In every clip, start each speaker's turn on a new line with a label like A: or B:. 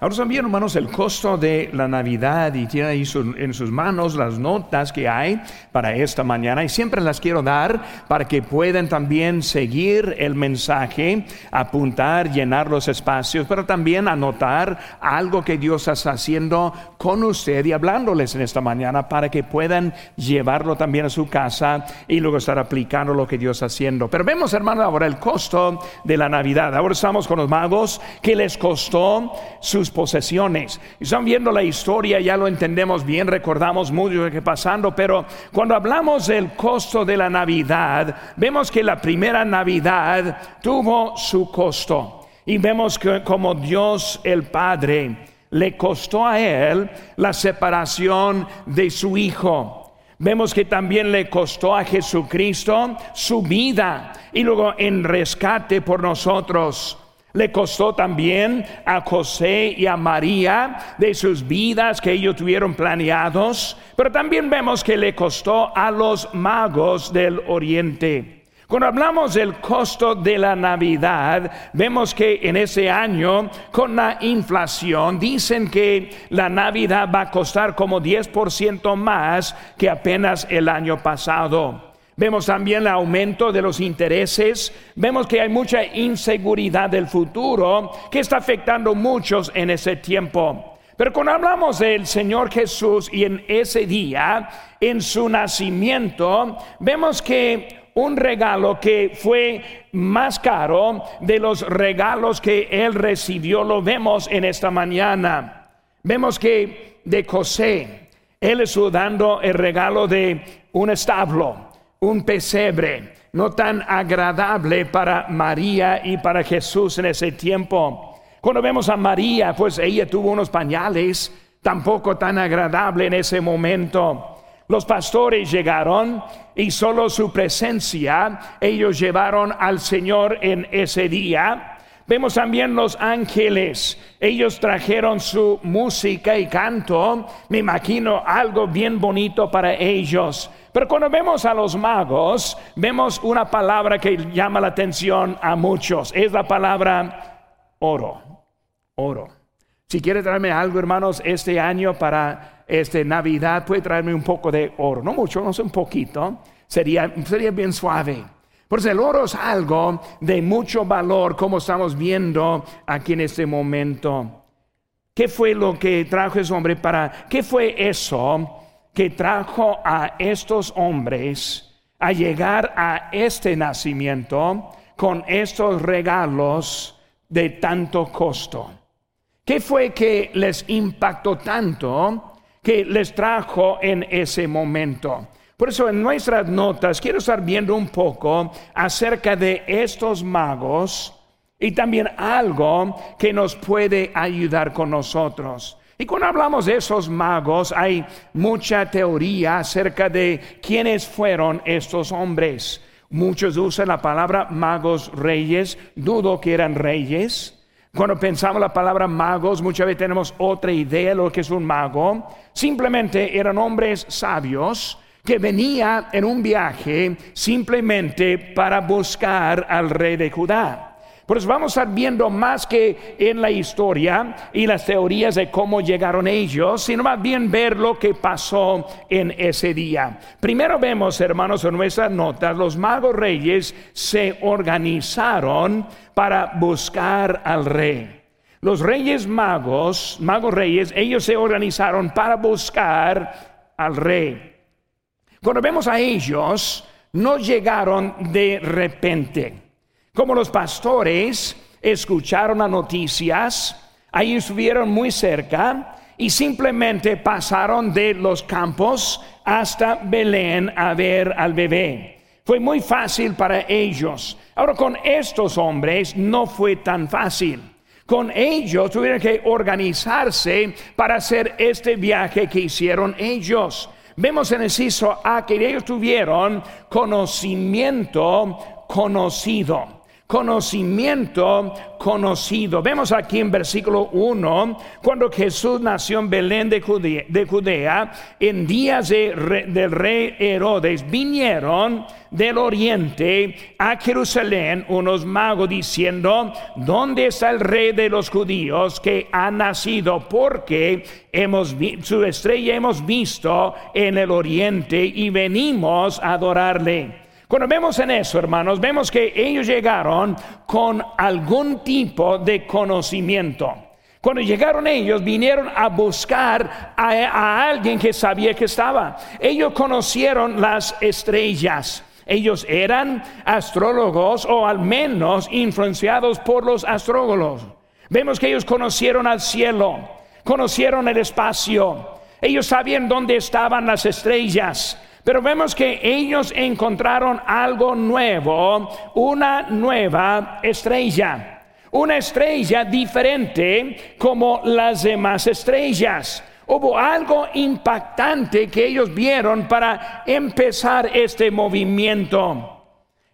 A: Ahora también, hermanos, el costo de la Navidad y tiene ahí en sus manos las notas que hay para esta mañana y siempre las quiero dar para que puedan también seguir el mensaje, apuntar, llenar los espacios, pero también anotar algo que Dios está haciendo con usted y hablándoles en esta mañana para que puedan llevarlo también a su casa y luego estar aplicando lo que Dios está haciendo. Pero vemos, hermanos, ahora el costo de la Navidad. Ahora estamos con los magos que les costó sus posesiones. Y están viendo la historia, ya lo entendemos bien, recordamos mucho lo que pasando, pero cuando hablamos del costo de la Navidad, vemos que la primera Navidad tuvo su costo. Y vemos que como Dios el Padre le costó a él la separación de su Hijo. Vemos que también le costó a Jesucristo su vida y luego en rescate por nosotros. Le costó también a José y a María de sus vidas que ellos tuvieron planeados, pero también vemos que le costó a los magos del oriente. Cuando hablamos del costo de la Navidad, vemos que en ese año, con la inflación, dicen que la Navidad va a costar como 10% más que apenas el año pasado. Vemos también el aumento de los intereses. Vemos que hay mucha inseguridad del futuro que está afectando muchos en ese tiempo. Pero cuando hablamos del Señor Jesús y en ese día, en su nacimiento, vemos que un regalo que fue más caro de los regalos que él recibió, lo vemos en esta mañana. Vemos que de José, él estuvo dando el regalo de un establo un pesebre no tan agradable para María y para Jesús en ese tiempo. Cuando vemos a María, pues ella tuvo unos pañales tampoco tan agradable en ese momento. Los pastores llegaron y solo su presencia ellos llevaron al Señor en ese día. Vemos también los ángeles. Ellos trajeron su música y canto. Me imagino algo bien bonito para ellos. Pero cuando vemos a los magos, vemos una palabra que llama la atención a muchos. Es la palabra oro. Oro. Si quiere traerme algo, hermanos, este año para este Navidad, puede traerme un poco de oro. No mucho, no sé, un poquito. Sería, sería bien suave. Por eso el oro es algo de mucho valor, como estamos viendo aquí en este momento. ¿Qué fue lo que trajo ese hombre para, qué fue eso que trajo a estos hombres a llegar a este nacimiento con estos regalos de tanto costo? ¿Qué fue que les impactó tanto que les trajo en ese momento? Por eso en nuestras notas quiero estar viendo un poco acerca de estos magos y también algo que nos puede ayudar con nosotros. Y cuando hablamos de esos magos, hay mucha teoría acerca de quiénes fueron estos hombres. Muchos usan la palabra magos reyes, dudo que eran reyes. Cuando pensamos la palabra magos, muchas veces tenemos otra idea de lo que es un mago. Simplemente eran hombres sabios que venía en un viaje simplemente para buscar al rey de Judá. Por eso vamos a estar viendo más que en la historia y las teorías de cómo llegaron ellos, sino más bien ver lo que pasó en ese día. Primero vemos, hermanos, en nuestras notas, los magos reyes se organizaron para buscar al rey. Los reyes magos, magos reyes, ellos se organizaron para buscar al rey. Cuando vemos a ellos, no llegaron de repente. Como los pastores escucharon las noticias, ahí estuvieron muy cerca y simplemente pasaron de los campos hasta Belén a ver al bebé. Fue muy fácil para ellos. Ahora con estos hombres no fue tan fácil. Con ellos tuvieron que organizarse para hacer este viaje que hicieron ellos. Vemos en el ciso A que ellos tuvieron conocimiento conocido. Conocimiento conocido. Vemos aquí en versículo 1, cuando Jesús nació en Belén de Judea, en días del rey Herodes, vinieron del oriente a Jerusalén unos magos diciendo, ¿dónde está el rey de los judíos que ha nacido? Porque hemos su estrella hemos visto en el oriente y venimos a adorarle. Cuando vemos en eso, hermanos, vemos que ellos llegaron con algún tipo de conocimiento. Cuando llegaron ellos, vinieron a buscar a, alguien que sabía que estaba. Ellos conocieron las estrellas. Ellos eran astrólogos o al menos influenciados por los astrólogos. Vemos que ellos conocieron al cielo, conocieron el espacio. Ellos sabían dónde estaban las estrellas. Pero vemos que ellos encontraron algo nuevo, una nueva estrella, una estrella diferente como las demás estrellas. Hubo algo impactante que ellos vieron para empezar este movimiento.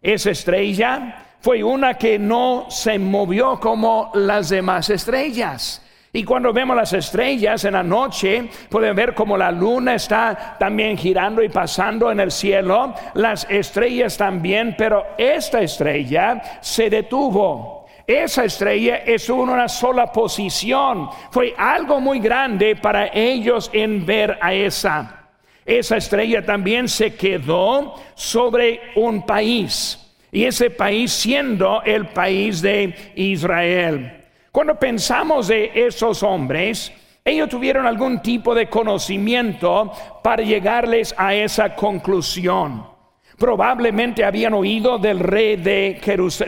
A: Esa estrella fue una que no se movió como las demás estrellas. Y cuando vemos las estrellas en la noche, pueden ver como la luna está también girando y pasando en el cielo, las estrellas también, pero esta estrella se detuvo. Esa estrella es una sola posición. Fue algo muy grande para ellos en ver a esa. Esa estrella también se quedó sobre un país. Y ese país siendo el país de Israel. Cuando pensamos de esos hombres, ellos tuvieron algún tipo de conocimiento para llegarles a esa conclusión. Probablemente habían oído del rey de,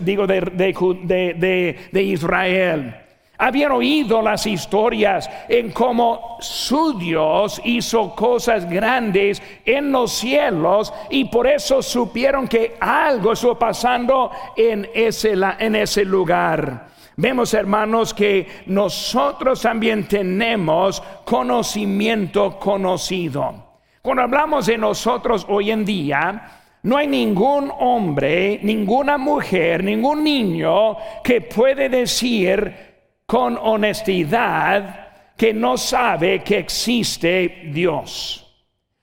A: digo, de, de, Israel. Habían oído las historias en cómo su Dios hizo cosas grandes en los cielos y por eso supieron que algo estuvo pasando en ese, en ese lugar. Vemos, hermanos, que nosotros también tenemos conocimiento conocido. Cuando hablamos de nosotros hoy en día, no hay ningún hombre, ninguna mujer, ningún niño que puede decir con honestidad que no sabe que existe Dios.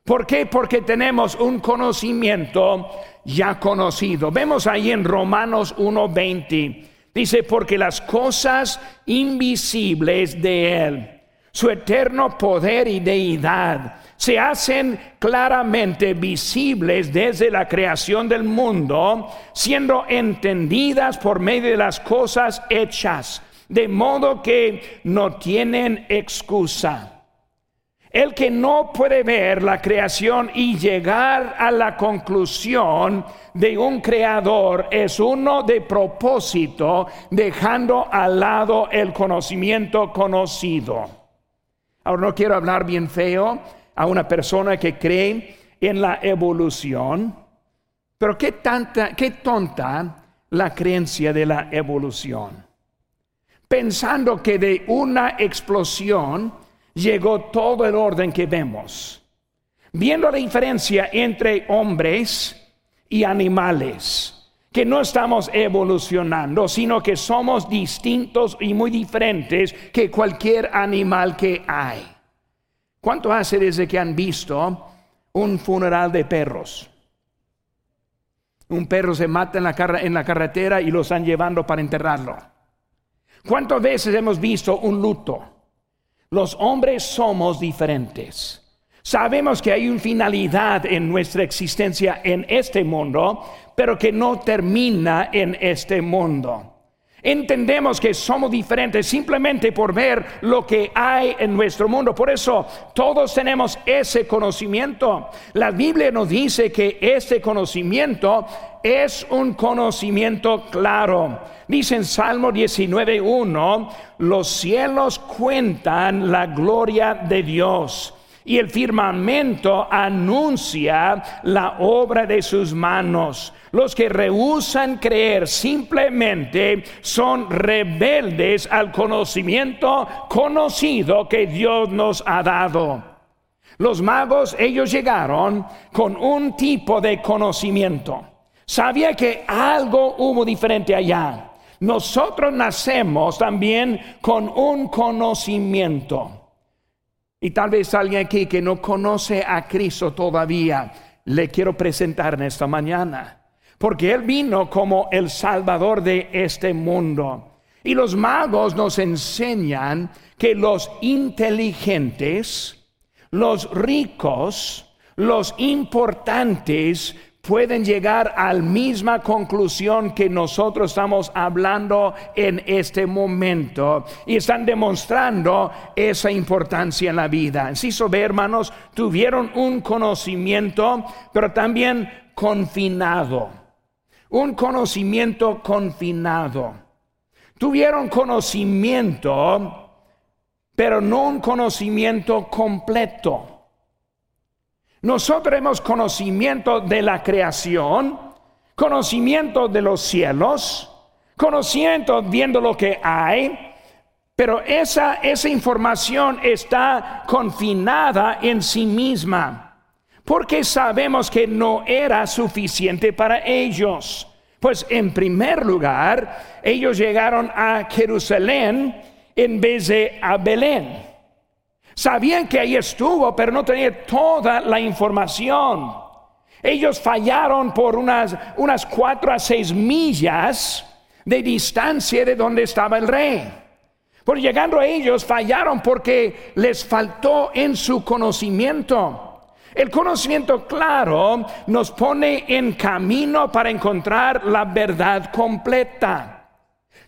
A: ¿Por qué? Porque tenemos un conocimiento ya conocido. Vemos ahí en Romanos 1:20 Dice, porque las cosas invisibles de Él, su eterno poder y deidad, se hacen claramente visibles desde la creación del mundo, siendo entendidas por medio de las cosas hechas, de modo que no tienen excusa. El que no puede ver la creación y llegar a la conclusión de un creador es uno de propósito, dejando al lado el conocimiento conocido. Ahora no quiero hablar bien feo a una persona que cree en la evolución, pero qué tanta, qué tonta la creencia de la evolución. Pensando que de una explosión llegó todo el orden que vemos. Viendo la diferencia entre hombres y animales, que no estamos evolucionando, sino que somos distintos y muy diferentes que cualquier animal que hay. ¿Cuánto hace desde que han visto un funeral de perros? Un perro se mata en la, en la carretera y lo están llevando para enterrarlo. ¿Cuántas veces hemos visto un luto? Los hombres somos diferentes. Sabemos que hay una finalidad en nuestra existencia en este mundo, pero que no termina en este mundo. Entendemos que somos diferentes simplemente por ver lo que hay en nuestro mundo. Por eso todos tenemos ese conocimiento. La Biblia nos dice que ese conocimiento es un conocimiento claro. Dice en Salmo 19.1, los cielos cuentan la gloria de Dios y el firmamento anuncia la obra de sus manos. Los que rehusan creer simplemente son rebeldes al conocimiento conocido que Dios nos ha dado. Los magos, ellos llegaron con un tipo de conocimiento. Sabía que algo hubo diferente allá. Nosotros nacemos también con un conocimiento. Y tal vez alguien aquí que no conoce a Cristo todavía, le quiero presentar en esta mañana. Porque Él vino como el Salvador de este mundo. Y los magos nos enseñan que los inteligentes, los ricos, los importantes pueden llegar a la misma conclusión que nosotros estamos hablando en este momento y están demostrando esa importancia en la vida. Sí, ve, hermanos, tuvieron un conocimiento, pero también confinado. Un conocimiento confinado. Tuvieron conocimiento, pero no un conocimiento completo. Nosotros tenemos conocimiento de la creación, conocimiento de los cielos, conocimiento viendo lo que hay, pero esa, esa información está confinada en sí misma, porque sabemos que no era suficiente para ellos. Pues en primer lugar, ellos llegaron a Jerusalén en vez de a Belén. Sabían que ahí estuvo, pero no tenían toda la información. Ellos fallaron por unas, unas cuatro a seis millas de distancia de donde estaba el rey. Por llegando a ellos fallaron porque les faltó en su conocimiento. El conocimiento claro nos pone en camino para encontrar la verdad completa.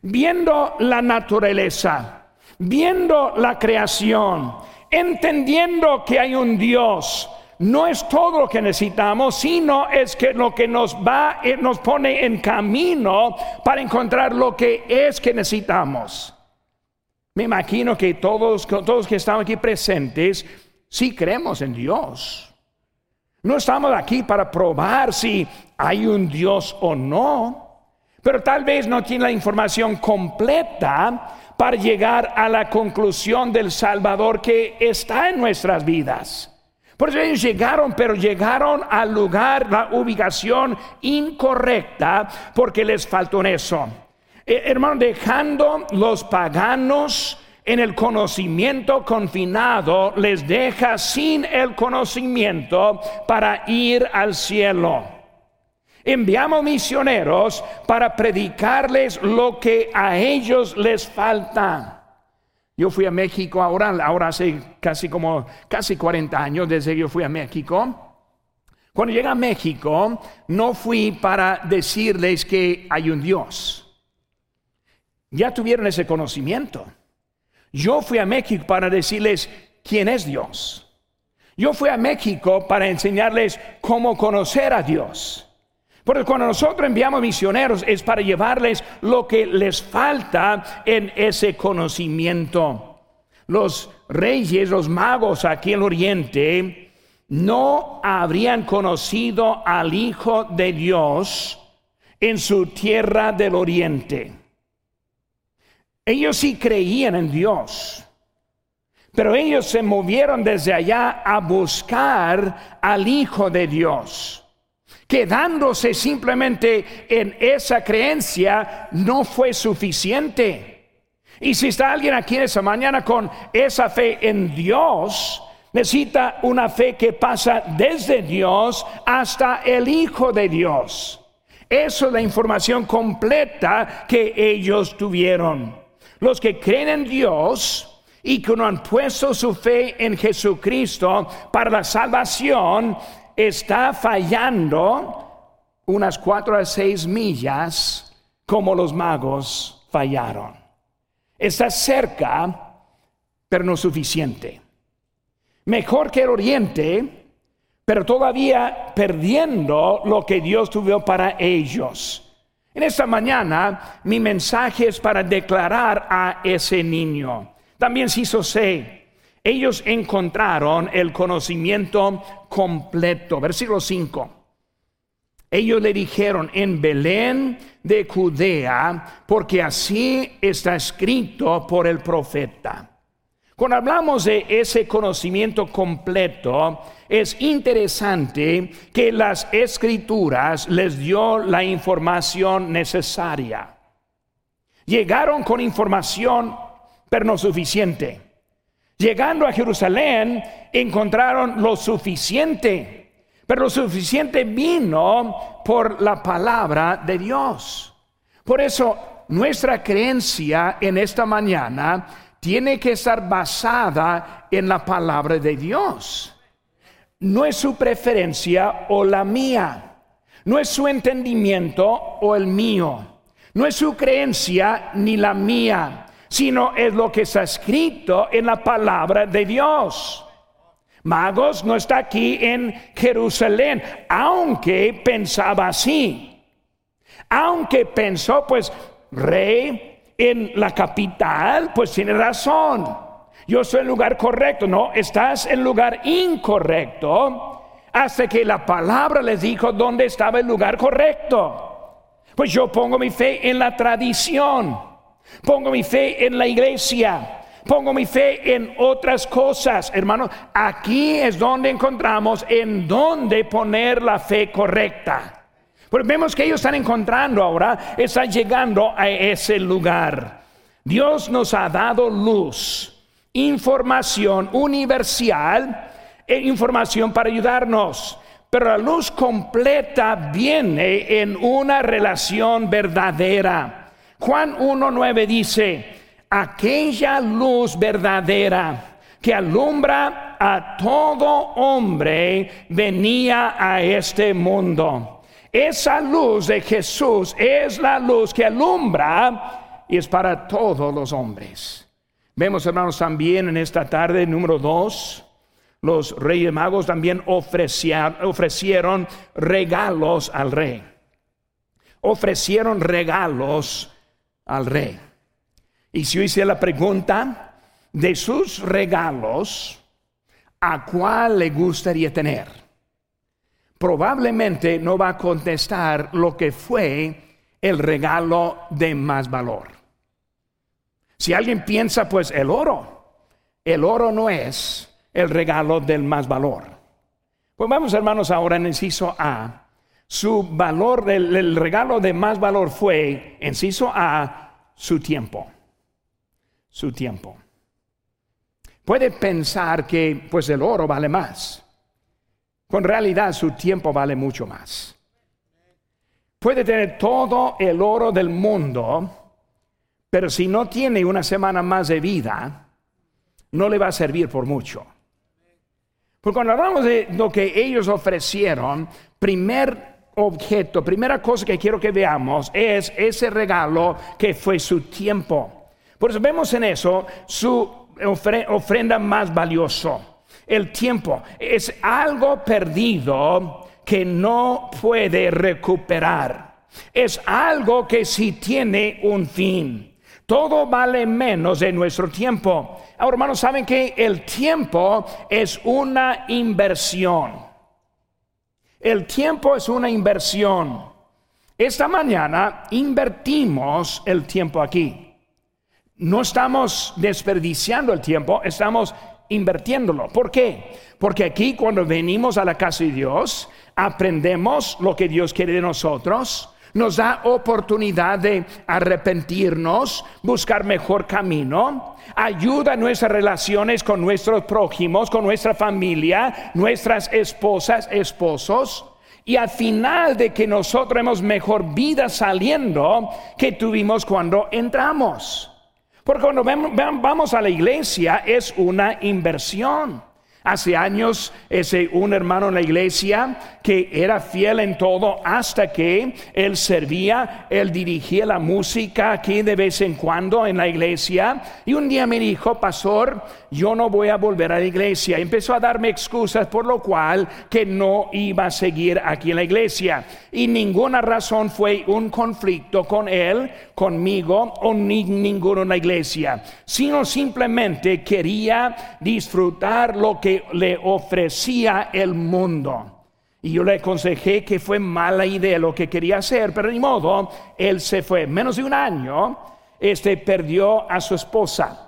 A: Viendo la naturaleza, viendo la creación, entendiendo que hay un Dios, no es todo lo que necesitamos, sino es que lo que nos va, eh, nos pone en camino para encontrar lo que es que necesitamos. Me imagino que todos, todos que estamos aquí presentes, sí creemos en Dios. No estamos aquí para probar si hay un Dios o no, pero tal vez no tiene la información completa para llegar a la conclusión del Salvador que está en nuestras vidas. Por eso ellos llegaron, pero llegaron al lugar, la ubicación incorrecta, porque les faltó en eso. Eh, hermano, dejando los paganos en el conocimiento confinado, les deja sin el conocimiento para ir al cielo. Enviamos misioneros para predicarles lo que a ellos les falta. Yo fui a México ahora, ahora hace casi como casi 40 años desde que yo fui a México. Cuando llegué a México, no fui para decirles que hay un Dios. Ya tuvieron ese conocimiento. Yo fui a México para decirles quién es Dios. Yo fui a México para enseñarles cómo conocer a Dios. Porque cuando nosotros enviamos misioneros es para llevarles lo que les falta en ese conocimiento. Los reyes, los magos aquí en el oriente, no habrían conocido al Hijo de Dios en su tierra del oriente. Ellos sí creían en Dios, pero ellos se movieron desde allá a buscar al Hijo de Dios quedándose simplemente en esa creencia no fue suficiente. Y si está alguien aquí en esa mañana con esa fe en Dios, necesita una fe que pasa desde Dios hasta el Hijo de Dios. Eso es la información completa que ellos tuvieron. Los que creen en Dios y que no han puesto su fe en Jesucristo para la salvación, está fallando unas cuatro a seis millas como los magos fallaron. Está cerca, pero no suficiente. Mejor que el oriente, pero todavía perdiendo lo que Dios tuvo para ellos. En esta mañana mi mensaje es para declarar a ese niño. También si hizo sé ellos encontraron el conocimiento completo. Versículo 5. Ellos le dijeron en Belén de Judea, porque así está escrito por el profeta. Cuando hablamos de ese conocimiento completo, es interesante que las escrituras les dio la información necesaria. Llegaron con información, pero no suficiente. Llegando a Jerusalén, encontraron lo suficiente, pero lo suficiente vino por la palabra de Dios. Por eso, nuestra creencia en esta mañana tiene que estar basada en la palabra de Dios. No es su preferencia o la mía. No es su entendimiento o el mío. No es su creencia ni la mía, sino es lo que está escrito en la palabra de Dios. Magos no está aquí en Jerusalén, aunque pensaba así. Aunque pensó, pues, rey, en la capital, pues tiene razón. Yo soy el lugar correcto. No, estás en lugar incorrecto hasta que la palabra les dijo dónde estaba el lugar correcto. Pues yo pongo mi fe en la tradición, pongo mi fe en la iglesia, pongo mi fe en otras cosas. Hermano, aquí es donde encontramos en dónde poner la fe correcta. Porque vemos que ellos están encontrando ahora, están llegando a ese lugar. Dios nos ha dado luz, información universal e información para ayudarnos. Pero la luz completa viene en una relación verdadera. Juan 1.9 dice, aquella luz verdadera que alumbra a todo hombre venía a este mundo. Esa luz de Jesús es la luz que alumbra y es para todos los hombres. Vemos, hermanos, también en esta tarde, número dos, los reyes magos también ofrecieron, regalos al rey. Ofrecieron regalos al rey. Y si yo hice la pregunta de sus regalos, ¿a cuál le gustaría tener? Probablemente no va a contestar lo que fue el regalo de más valor. Si alguien piensa, pues el oro, el oro no es el regalo del más valor. Pues vamos hermanos ahora en inciso A. Su valor, el, regalo de más valor fue, inciso A, su tiempo. Su tiempo. Puede pensar que pues el oro vale más. Con realidad su tiempo vale mucho más. Puede tener todo el oro del mundo, pero si no tiene una semana más de vida, no le va a servir por mucho. Porque cuando hablamos de lo que ellos ofrecieron, primer objeto, primera cosa que quiero que veamos es ese regalo que fue su tiempo. Por eso vemos en eso su ofrenda más valioso. El tiempo es algo perdido que no puede recuperar. Es algo que sí tiene un fin. Todo vale menos de nuestro tiempo. Ahora, hermanos, saben que el tiempo es una inversión. El tiempo es una inversión. Esta mañana invertimos el tiempo aquí. No estamos desperdiciando el tiempo, estamos invirtiéndolo. ¿Por qué? Porque aquí cuando venimos a la casa de Dios, aprendemos lo que Dios quiere de nosotros, nos da oportunidad de arrepentirnos, buscar mejor camino, ayuda a nuestras relaciones con nuestros prójimos, con nuestra familia, nuestras esposas, esposos. Y al final de que nosotros hemos mejor vida saliendo que tuvimos cuando entramos. Porque cuando vamos a la iglesia es una inversión. Hace años, ese un hermano en la iglesia que era fiel en todo hasta que él servía, él dirigía la música aquí de vez en cuando en la iglesia. Y un día me dijo, pastor, yo no voy a volver a la iglesia. Empezó a darme excusas por lo cual que no iba a seguir aquí en la iglesia. Y ninguna razón fue un conflicto con él, conmigo o ni ninguno en la iglesia, sino simplemente quería disfrutar lo que le ofrecía el mundo. Y yo le aconsejé que fue mala idea lo que quería hacer, pero ni modo, él se fue. Menos de un año, este perdió a su esposa.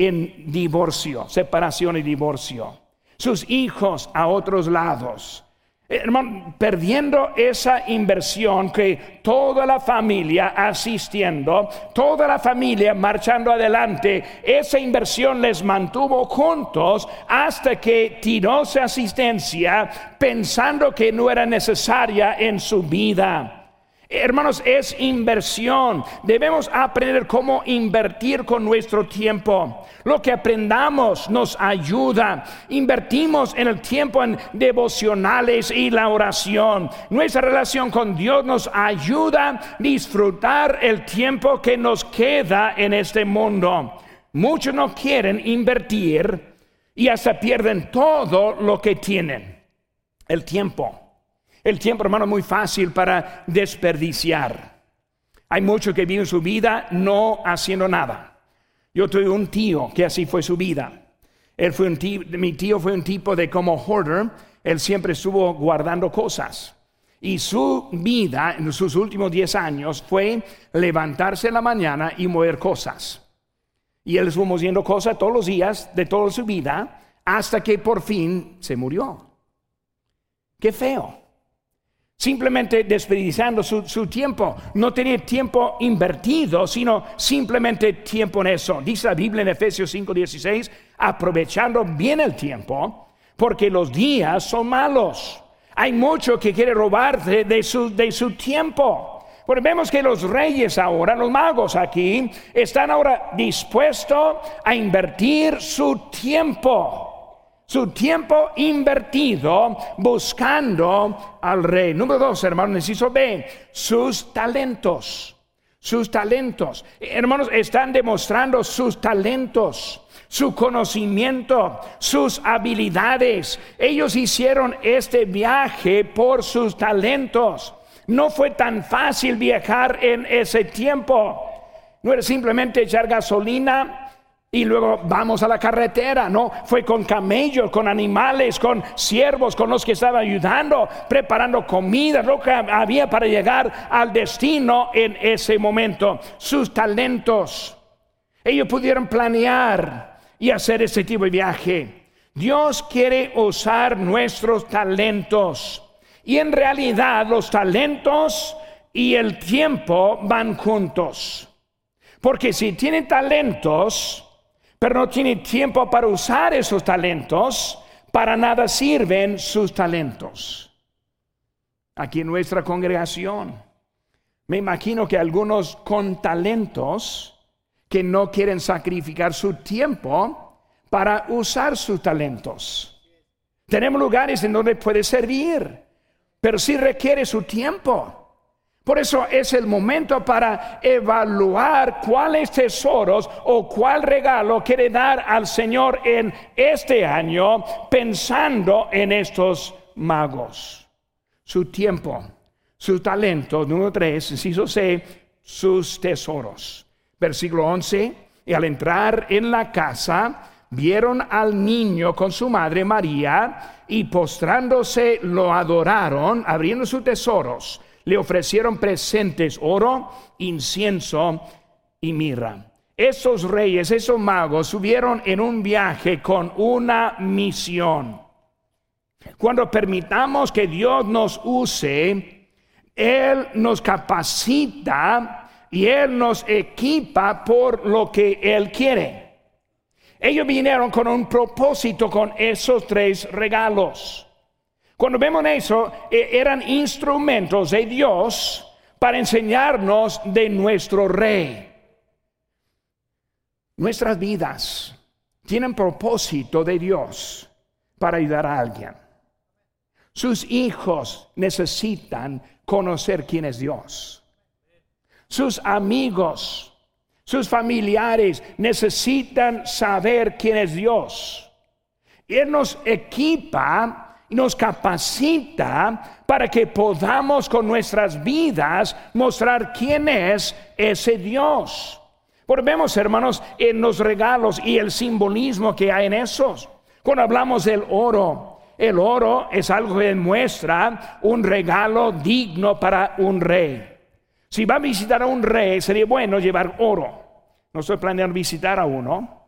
A: en divorcio, separación y divorcio. Sus hijos a otros lados. Hermano, perdiendo esa inversión que toda la familia asistiendo, toda la familia marchando adelante, esa inversión les mantuvo juntos hasta que tiró su asistencia pensando que no era necesaria en su vida. Hermanos, es inversión. Debemos aprender cómo invertir con nuestro tiempo. Lo que aprendamos nos ayuda. Invertimos en el tiempo en devocionales y la oración. Nuestra relación con Dios nos ayuda a disfrutar el tiempo que nos queda en este mundo. Muchos no quieren invertir y hasta pierden todo lo que tienen. El tiempo. El tiempo, hermano, es muy fácil para desperdiciar. Hay muchos que viven su vida no haciendo nada. Yo tuve un tío que así fue su vida. Él fue un mi tío fue un tipo de como hoarder. Él siempre estuvo guardando cosas. Y su vida en sus últimos 10 años fue levantarse en la mañana y mover cosas. Y él estuvo moviendo cosas todos los días de toda su vida hasta que por fin se murió. Qué feo simplemente desperdiciando su, tiempo. No tenía tiempo invertido, sino simplemente tiempo en eso. Dice la Biblia en Efesios 5:16, aprovechando bien el tiempo, porque los días son malos. Hay mucho que quiere robarte de su, de su tiempo. Porque vemos que los reyes ahora, los magos aquí, están ahora dispuestos a invertir su tiempo su tiempo invertido buscando al rey. Número dos, hermanos, necesito ver sus talentos. Sus talentos. Hermanos, están demostrando sus talentos su conocimiento, sus habilidades. Ellos hicieron este viaje por sus talentos. No fue tan fácil viajar en ese tiempo. No era simplemente echar gasolina, y luego vamos a la carretera, ¿no? Fue con camellos, con animales, con siervos, con los que estaban ayudando, preparando comida, lo que había para llegar al destino en ese momento. Sus talentos. Ellos pudieron planear y hacer ese tipo de viaje. Dios quiere usar nuestros talentos. Y en realidad los talentos y el tiempo van juntos. Porque si tienen talentos, pero no tiene tiempo para usar esos talentos, para nada sirven sus talentos. Aquí en nuestra congregación, me imagino que algunos con talentos que no quieren sacrificar su tiempo para usar sus talentos. Tenemos lugares en donde puede servir, pero sí requiere su tiempo. Por eso es el momento para evaluar cuáles tesoros o cuál regalo quiere dar al Señor en este año pensando en estos magos. Su tiempo, su talento, número 3, inciso C, sus tesoros. Versículo 11, y al entrar en la casa, vieron al niño con su madre María y postrándose lo adoraron, abriendo sus tesoros le ofrecieron presentes, oro, incienso y mirra. Esos reyes, esos magos subieron en un viaje con una misión. Cuando permitamos que Dios nos use, Él nos capacita y Él nos equipa por lo que Él quiere. Ellos vinieron con un propósito con esos tres regalos. Cuando vemos eso, eh, eran instrumentos de Dios para enseñarnos de nuestro rey. Nuestras vidas tienen propósito de Dios para ayudar a alguien. Sus hijos necesitan conocer quién es Dios. Sus amigos, sus familiares necesitan saber quién es Dios. Él nos equipa nos capacita para que podamos con nuestras vidas mostrar quién es ese Dios. Porque vemos, hermanos, en los regalos y el simbolismo que hay en esos. Cuando hablamos del oro, el oro es algo que muestra un regalo digno para un rey. Si va a visitar a un rey, sería bueno llevar oro. No estoy planeando visitar a uno,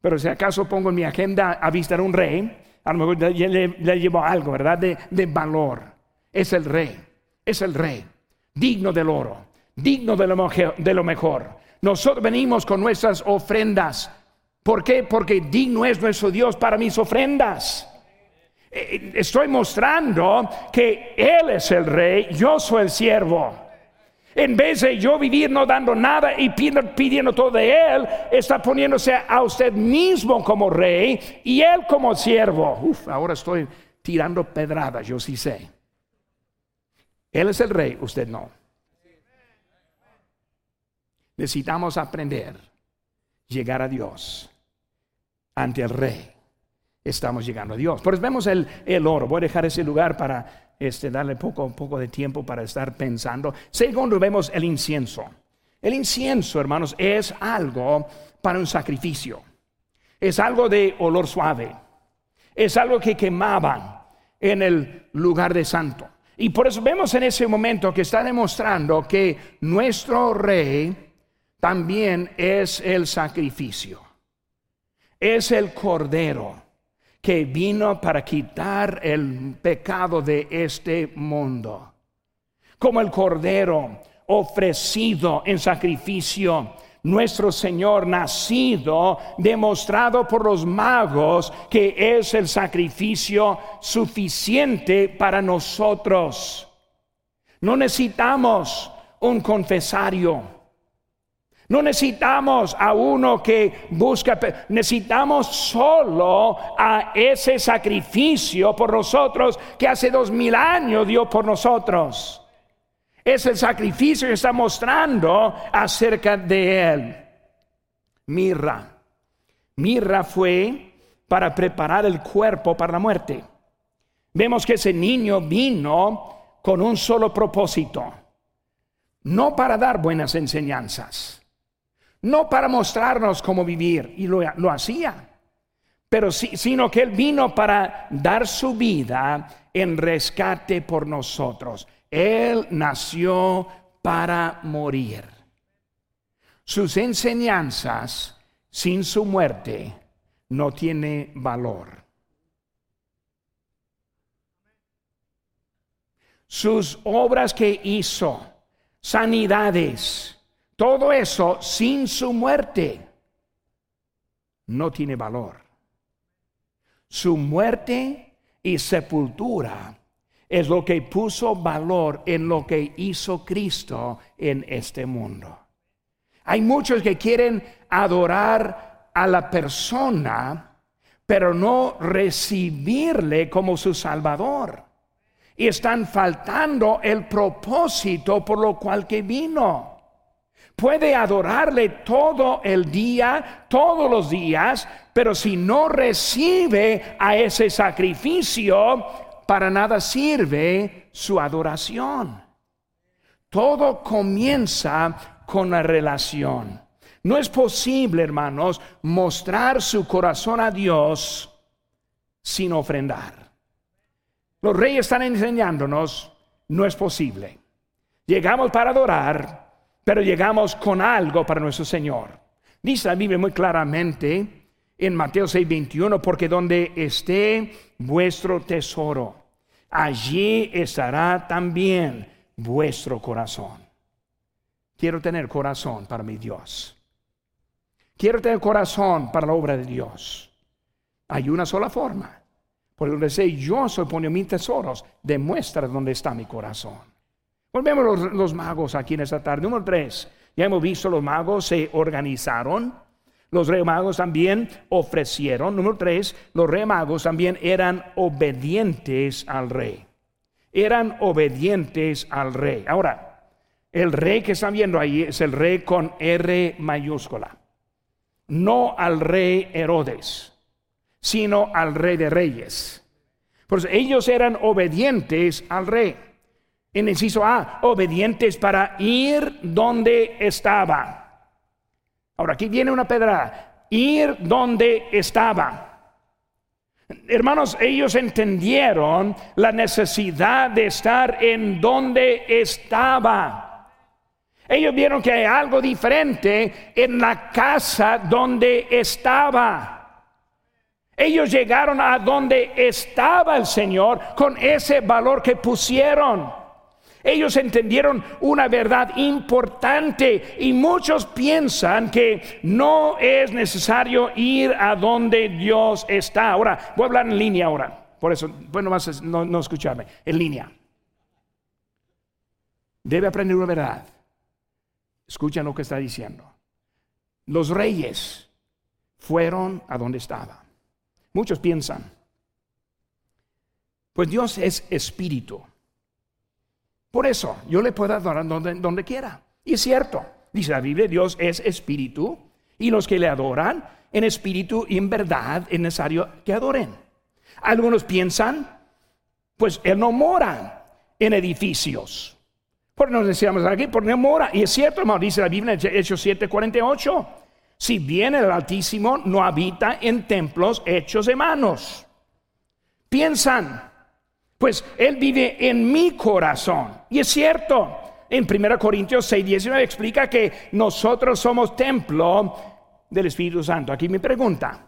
A: pero si acaso pongo en mi agenda a visitar un rey, a lo mejor le, llevo algo, ¿verdad? De, de, valor. Es el rey, es el rey, digno del oro, digno de lo, de lo mejor. Nosotros venimos con nuestras ofrendas. ¿Por qué? Porque digno es nuestro Dios para mis ofrendas. Eh, eh, estoy mostrando que Él es el rey, yo soy el siervo. En vez de yo vivir no dando nada y pidiendo, todo de Él, está poniéndose a usted mismo como rey y Él como siervo. Uf, ahora estoy tirando pedradas, yo sí sé. Él es el rey, usted no. Necesitamos aprender, llegar a Dios ante el rey. Estamos llegando a Dios. Por eso vemos el, el oro. Voy a dejar ese lugar para este, darle poco, poco de tiempo para estar pensando. Segundo, vemos el incienso. El incienso, hermanos, es algo para un sacrificio. Es algo de olor suave. Es algo que quemaban en el lugar de santo. Y por eso vemos en ese momento que está demostrando que nuestro rey también es el sacrificio. Es el cordero que vino para quitar el pecado de este mundo. Como el cordero ofrecido en sacrificio, nuestro Señor nacido, demostrado por los magos que es el sacrificio suficiente para nosotros. No necesitamos un confesario. No necesitamos a uno que busca, necesitamos solo a ese sacrificio por nosotros que hace dos mil años dio por nosotros. Es el sacrificio que está mostrando acerca de él. Mirra. Mirra fue para preparar el cuerpo para la muerte. Vemos que ese niño vino con un solo propósito, no para dar buenas enseñanzas no para mostrarnos cómo vivir, y lo, hacía, pero sino que Él vino para dar su vida en rescate por nosotros. Él nació para morir. Sus enseñanzas sin su muerte no tiene valor. Sus obras que hizo, sanidades, todo eso sin su muerte no tiene valor. Su muerte y sepultura es lo que puso valor en lo que hizo Cristo en este mundo. Hay muchos que quieren adorar a la persona, pero no recibirle como su Salvador. Y están faltando el propósito por lo cual que vino. Puede adorarle todo el día, todos los días, pero si no recibe a ese sacrificio, para nada sirve su adoración. Todo comienza con la relación. No es posible, hermanos, mostrar su corazón a Dios sin ofrendar. Los reyes están enseñándonos, no es posible. Llegamos para adorar, pero llegamos con algo para nuestro Señor. Dice la Biblia muy claramente en Mateo 6, 21, porque donde esté vuestro tesoro, allí estará también vuestro corazón. Quiero tener corazón para mi Dios. Quiero tener corazón para la obra de Dios. Hay una sola forma. Por donde sé yo soy poniendo mis tesoros, demuestra dónde está mi corazón. Volvemos los, los magos aquí en esta tarde. Número tres, ya hemos visto los magos se organizaron. Los rey magos también ofrecieron. Número tres, los rey magos también eran obedientes al rey. Eran obedientes al rey. Ahora, el rey que están viendo ahí es el rey con R mayúscula. No al rey Herodes, sino al rey de reyes. Pues ellos eran obedientes al rey. En inciso A, obedientes para ir donde estaba. Ahora aquí viene una pedrada. Ir donde estaba. Hermanos, ellos entendieron la necesidad de estar en donde estaba. Ellos vieron que hay algo diferente en la casa donde estaba. Ellos llegaron a donde estaba el Señor con ese valor que pusieron. Ellos entendieron una verdad importante y muchos piensan que no es necesario ir a donde Dios está. Ahora, voy a hablar en línea ahora. Por eso, bueno, vas no, no escucharme, en línea. Debe aprender una verdad. Escuchen lo que está diciendo. Los reyes fueron a donde estaba. Muchos piensan, pues Dios es espíritu. Por eso yo le puedo adorar donde, quiera. Y es cierto, dice la Biblia, Dios es espíritu y los que le adoran en espíritu y en verdad es necesario que adoren. Algunos piensan, pues Él no mora en edificios. Por nos decíamos aquí, por no mora. Y es cierto, hermano, dice la Biblia en Hechos 7:48. Si bien el Altísimo no habita en templos hechos de manos. Piensan, pues Él vive en mi corazón. Y es cierto, en 1 Corintios 6, 19 explica que nosotros somos templo del Espíritu Santo. Aquí me pregunta,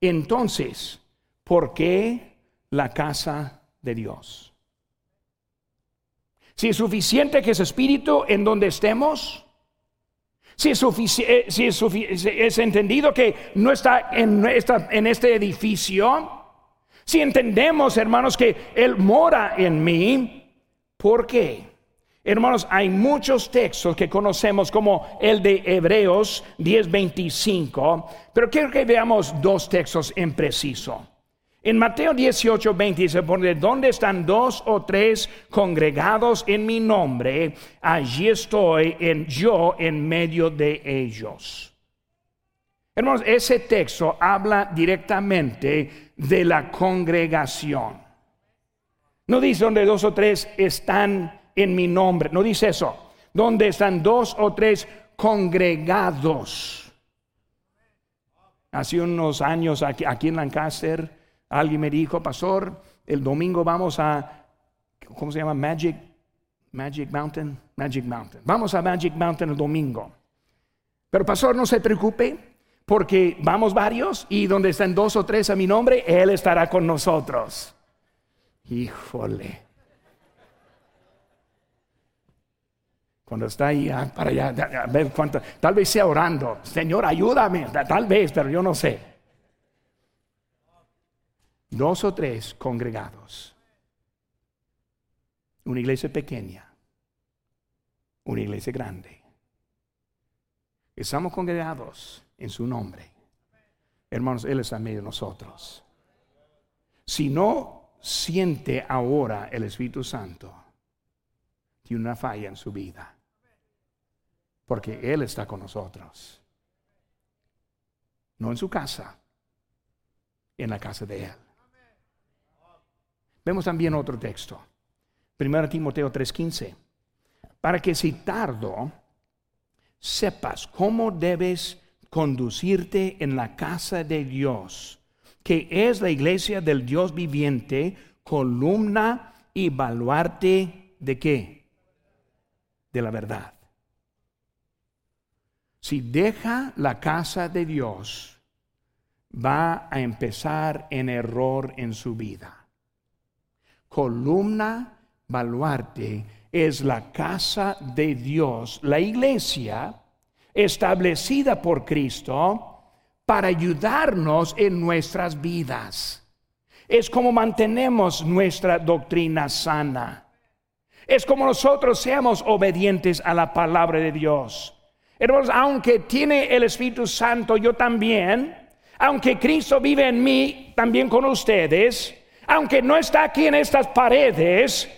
A: entonces, ¿por qué la casa de Dios? Si es suficiente que es Espíritu en donde estemos, si es, eh, si es, es, entendido que no está en este edificio, si entendemos, hermanos, que Él mora en mí, ¿por qué? Hermanos, hay muchos textos que conocemos como el de Hebreos 10:25, pero quiero que veamos dos textos en preciso. En Mateo 18, 20 dice, porque donde están dos o tres congregados en mi nombre, allí estoy en, yo en medio de ellos. Hermanos, ese texto habla directamente de la congregación. No dice donde dos o tres están en mi nombre, no dice eso. Donde están dos o tres congregados. Hace unos años aquí, aquí en Lancaster, alguien me dijo, pastor, el domingo vamos a, ¿cómo se llama? Magic, Magic Mountain, Magic Mountain. Vamos a Magic Mountain el domingo. Pero pastor, no se preocupe, porque vamos varios y donde están dos o tres a mi nombre, Él estará con nosotros. Híjole. Cuando está ahí ah, para allá, a ver cuánto, tal vez sea orando, Señor, ayúdame, tal vez, pero yo no sé. Dos o tres congregados. Una iglesia pequeña, una iglesia grande. Estamos congregados en su nombre. Hermanos, Él está en medio de nosotros. Si no siente ahora el Espíritu Santo, tiene una falla en su vida. Porque Él está con nosotros. No en su casa, en la casa de Él. Vemos también otro texto. 1 Timoteo 3:15. Para que si tardo, sepas cómo debes conducirte en la casa de Dios, que es la iglesia del Dios viviente, columna y baluarte de qué? De la verdad. Si deja la casa de Dios, va a empezar en error en su vida. Columna, baluarte es la casa de Dios, la iglesia establecida por Cristo para ayudarnos en nuestras vidas. Es como mantenemos nuestra doctrina sana. Es como nosotros seamos obedientes a la palabra de Dios. Hermanos, aunque tiene el Espíritu Santo, yo también, aunque Cristo vive en mí, también con ustedes, aunque no está aquí en estas paredes,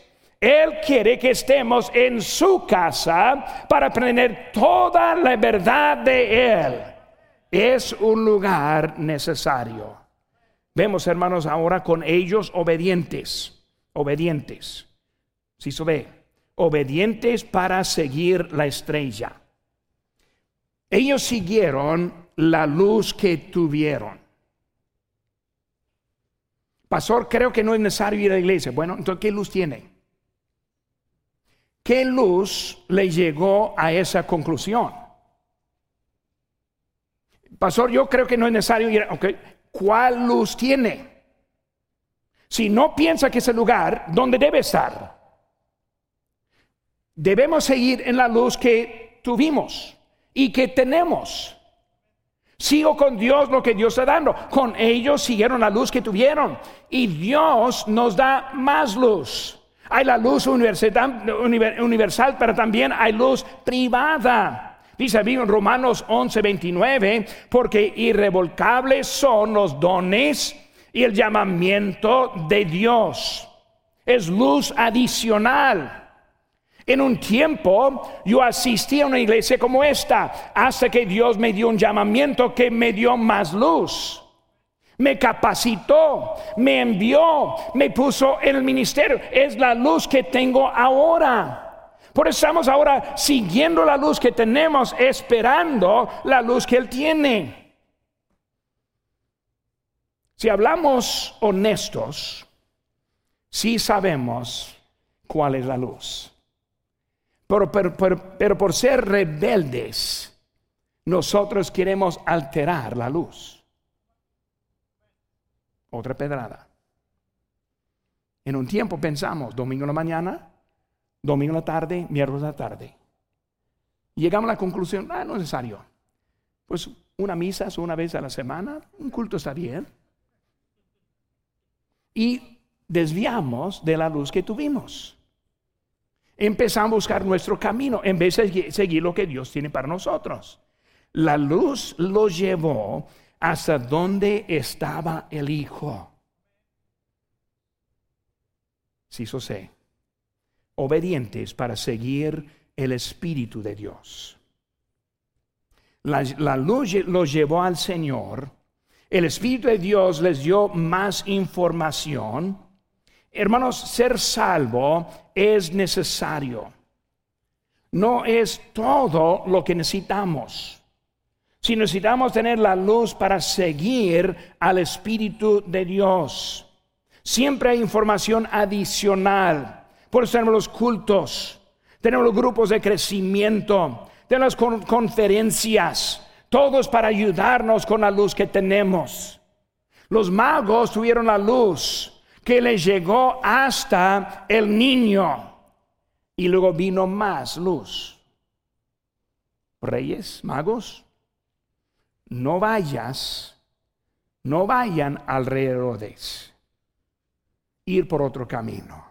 A: él quiere que estemos en su casa para aprender toda la verdad de Él. Es un lugar necesario. Vemos, hermanos, ahora con ellos obedientes, obedientes. Si se ve, obedientes para seguir la estrella. Ellos siguieron la luz que tuvieron. Pastor, creo que no es necesario ir a la iglesia. Bueno, entonces, ¿qué luz tiene? ¿Qué luz le llegó a esa conclusión? Pastor, yo creo que no es necesario ir. Ok, ¿cuál luz tiene? Si no piensa que es el lugar donde debe estar, debemos seguir en la luz que tuvimos y que tenemos. Sigo con Dios lo que Dios está dando. Con ellos siguieron la luz que tuvieron. Y Dios nos da más luz. Hay la luz universal, pero también hay luz privada. Dice en Romanos 11, 29, porque irrevocables son los dones y el llamamiento de Dios. Es luz adicional. En un tiempo yo asistí a una iglesia como esta, hasta que Dios me dio un llamamiento que me dio más luz. Me capacitó, me envió, me puso en el ministerio. Es la luz que tengo ahora. Por eso estamos ahora siguiendo la luz que tenemos, esperando la luz que Él tiene. Si hablamos honestos, sí sabemos cuál es la luz. Pero, por ser rebeldes, nosotros queremos alterar la luz. Otra pedrada. En un tiempo pensamos, domingo en la mañana, domingo en la tarde, miércoles en la tarde. Llegamos a la conclusión, ah, no es necesario. Pues una misa una vez a la semana, un culto está bien. Y desviamos de la luz que tuvimos empezamos a buscar nuestro camino en vez de seguir lo que Dios tiene para nosotros. La luz lo llevó hasta donde estaba el Hijo. Sí, eso sé. Obedientes para seguir el Espíritu de Dios. La, la luz lo llevó al Señor. El Espíritu de Dios les dio más información Hermanos, ser salvo es necesario. No es todo lo que necesitamos. Si necesitamos tener la luz para seguir al Espíritu de Dios. Siempre hay información adicional. Por eso tenemos los cultos, tenemos los grupos de crecimiento, tenemos las conferencias, todos para ayudarnos con la luz que tenemos. Los magos tuvieron la luz que le llegó hasta el niño y luego vino más luz. Reyes, magos, no vayas, no vayan alrededor de ir por otro camino.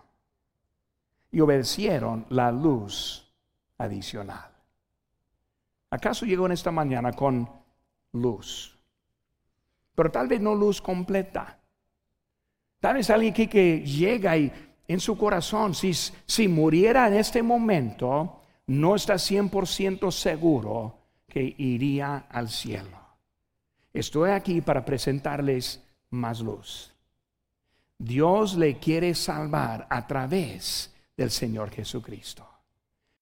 A: Y obedecieron la luz adicional. ¿Acaso llegó en esta mañana con luz? Pero tal vez no luz completa. Tal vez alguien aquí que llega y en su corazón, si, si muriera en este momento, no está 100% seguro que iría al cielo. Estoy aquí para presentarles más luz. Dios le quiere salvar a través del Señor Jesucristo.